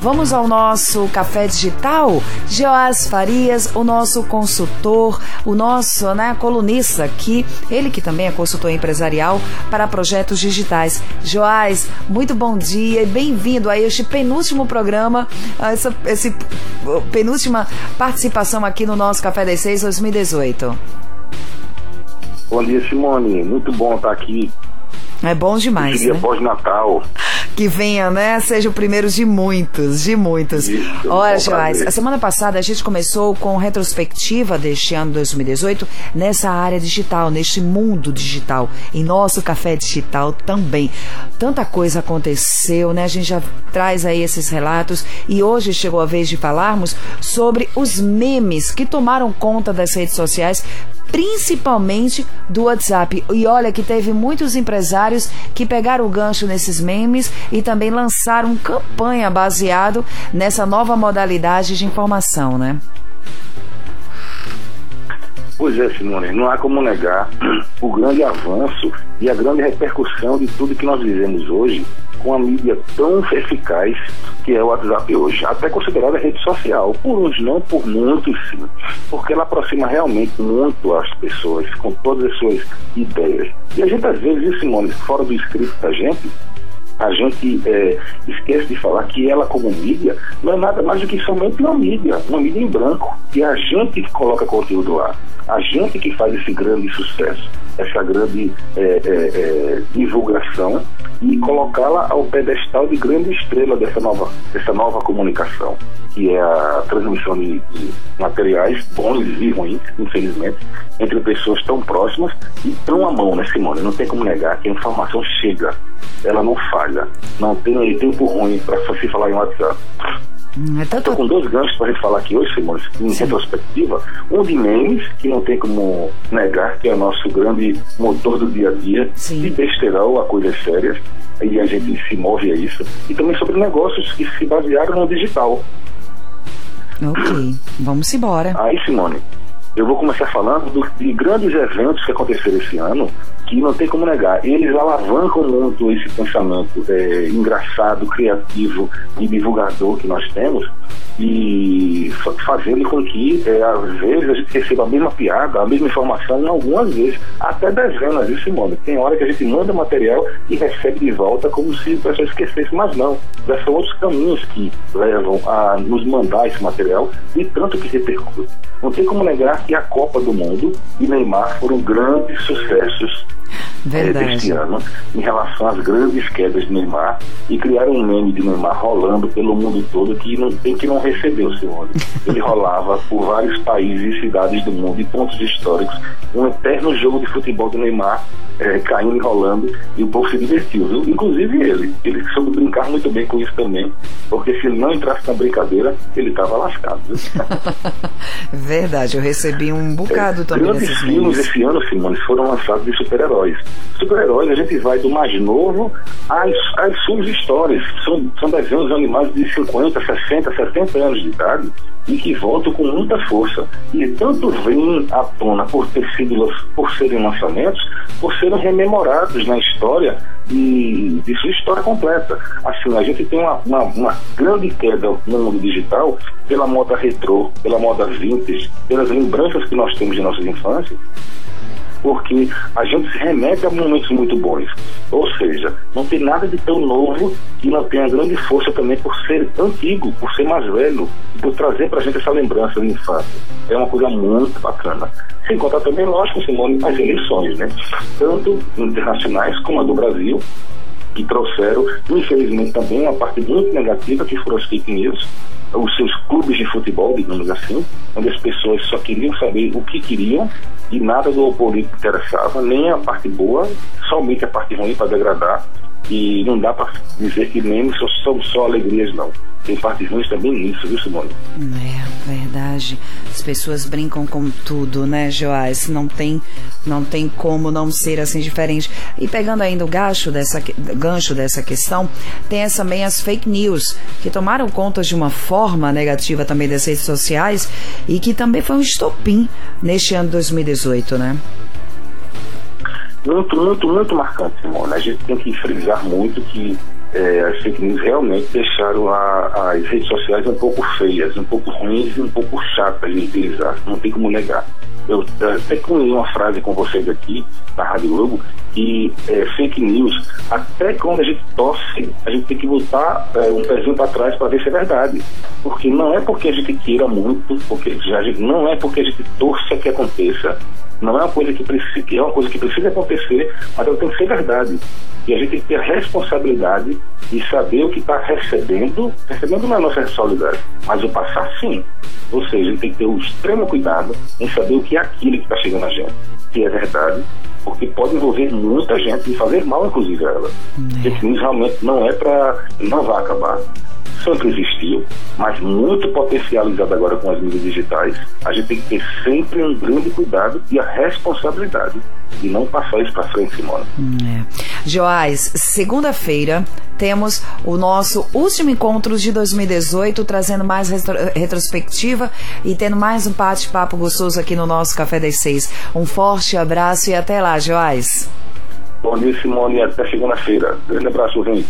Vamos ao nosso café digital? Joás Farias, o nosso consultor, o nosso né, colunista aqui, ele que também é consultor empresarial para projetos digitais. Joás, muito bom dia e bem-vindo a este penúltimo programa, essa esse, penúltima participação aqui no nosso Café das Seis 2018. Bom dia, Simone. Muito bom estar aqui é bom demais. Dia né? pós-Natal. Que venha, né? Seja o primeiro de muitos, de muitos. Isso, Olha, Joás, a semana passada a gente começou com retrospectiva deste ano 2018 nessa área digital, neste mundo digital, em nosso café digital também. Tanta coisa aconteceu, né? A gente já traz aí esses relatos e hoje chegou a vez de falarmos sobre os memes que tomaram conta das redes sociais principalmente do WhatsApp. E olha que teve muitos empresários que pegaram o gancho nesses memes e também lançaram campanha baseado nessa nova modalidade de informação, né? Pois é, Simone, não há como negar o grande avanço e a grande repercussão de tudo que nós vivemos hoje com a mídia tão eficaz que é o WhatsApp hoje, até considerada rede social, por uns não, por muitos sim, porque ela aproxima realmente muito as pessoas com todas as suas ideias. E a gente às vezes, Simone, fora do escrito da gente, a gente é, esquece de falar que ela, como mídia, não é nada mais do que somente uma mídia, uma mídia em branco. E a gente que coloca conteúdo lá, a gente que faz esse grande sucesso, essa grande é, é, é divulgação e colocá-la ao pedestal de grande estrela dessa nova, dessa nova comunicação, que é a transmissão de, de materiais bons e ruins, infelizmente, entre pessoas tão próximas e tão à mão, né, Simone? Não tem como negar que a informação chega, ela não falha, não tem tempo ruim para se falar em WhatsApp. Hum, é Estou com dois ganchos para a gente falar aqui hoje, Simone, em Sim. retrospectiva. Um de memes, que não tem como negar, que é o nosso grande motor do dia a dia, Sim. de besterol a coisas sérias, e a gente se move a isso. E também sobre negócios que se basearam no digital. Ok, vamos embora. Aí, Simone, eu vou começar falando do, de grandes eventos que aconteceram esse ano, que não tem como negar. Eles alavancam muito esse pensamento é, engraçado, criativo e divulgador que nós temos, e fazendo com que, é, às vezes, a gente receba a mesma piada, a mesma informação, algumas vezes, até dezenas, viu, Simone? Tem hora que a gente manda material e recebe de volta como se o pessoal esquecesse, mas não. Já são outros caminhos que levam a nos mandar esse material e tanto que repercute. Não tem como negar que a Copa do Mundo e Neymar foram grandes sucessos é, deste ano em relação às grandes quedas de Neymar e criaram um meme de Neymar rolando pelo mundo todo que não tem que não recebeu, senhor. Ele rolava por vários países e cidades do mundo e pontos históricos. Um eterno jogo de futebol do Neymar é, caindo e rolando e o povo se divertiu, viu? Inclusive ele. Ele soube brincar muito bem com isso também, porque se ele não entrasse na brincadeira, ele estava lascado. Viu? Verdade, eu recebi um bocado é, também. Grandes filmes esse ano, Simone, foram lançados de super-heróis. Super-heróis, a gente vai do mais novo às, às suas histórias. São, são desenhos animados de 50, 60, 70 anos de idade e que voltam com muita força. E tanto vêm à tona por ter sido, por serem lançamentos, por serem rememorados na história de, de sua história completa. Assim, a gente tem uma, uma, uma, grande queda no mundo digital pela moda retrô, pela moda vintage, pelas lembranças que nós temos de nossas infâncias, porque a gente se remete a momentos muito bons. Ou seja, não tem nada de tão novo que não tenha grande força também por ser antigo, por ser mais velho, por trazer para a gente essa lembrança de infância. É uma coisa muito bacana. Sem contar também, lógico, Simone, as eleições, né? Tanto internacionais como a do Brasil, que trouxeram, infelizmente, também uma parte muito negativa, que foram as fake news, os seus clubes de futebol, digamos assim, onde as pessoas só queriam saber o que queriam e nada do político interessava, nem a parte boa, somente a parte ruim para degradar. E não dá para dizer que memes são só alegrias, não tem partes ruins também nisso, viu, Simone? É, verdade. As pessoas brincam com tudo, né, Joás? Não tem, não tem como não ser assim diferente. E pegando ainda o gancho dessa, gancho dessa questão, tem também as fake news, que tomaram conta de uma forma negativa também das redes sociais e que também foi um estopim neste ano 2018, né? Muito, muito, muito marcante, Simone. A gente tem que frisar muito que é, as fake news realmente deixaram a, as redes sociais um pouco feias, um pouco ruins e um pouco chatas de utilizar. Não tem como negar. Eu até concluí uma frase com vocês aqui na Rádio Globo que é, fake news, até quando a gente torce, a gente tem que botar é, um pezinho para trás para ver se é verdade. Porque não é porque a gente queira muito, porque já, não é porque a gente torce que aconteça, não é uma coisa que precisa, é uma coisa que precisa acontecer, mas ela tem que ser verdade. E a gente tem que ter a responsabilidade de saber o que está recebendo, recebendo não é nossa responsabilidade, mas o passar sim. Ou seja, a gente tem que ter um extremo cuidado em saber o que é aquilo que está chegando a gente, que é verdade, porque pode envolver muita gente e fazer mal, inclusive, a ela. É. Fake news realmente não é para. não vai acabar sempre existiu, mas muito potencializado agora com as mídias digitais. A gente tem que ter sempre um grande cuidado e a responsabilidade de não passar isso para frente, Simone. É. Joás, segunda-feira temos o nosso último encontro de 2018, trazendo mais retrospectiva e tendo mais um bate-papo gostoso aqui no nosso Café das Seis. Um forte abraço e até lá, Joás. Bom dia, Simone, até segunda-feira. Grande abraço, gente.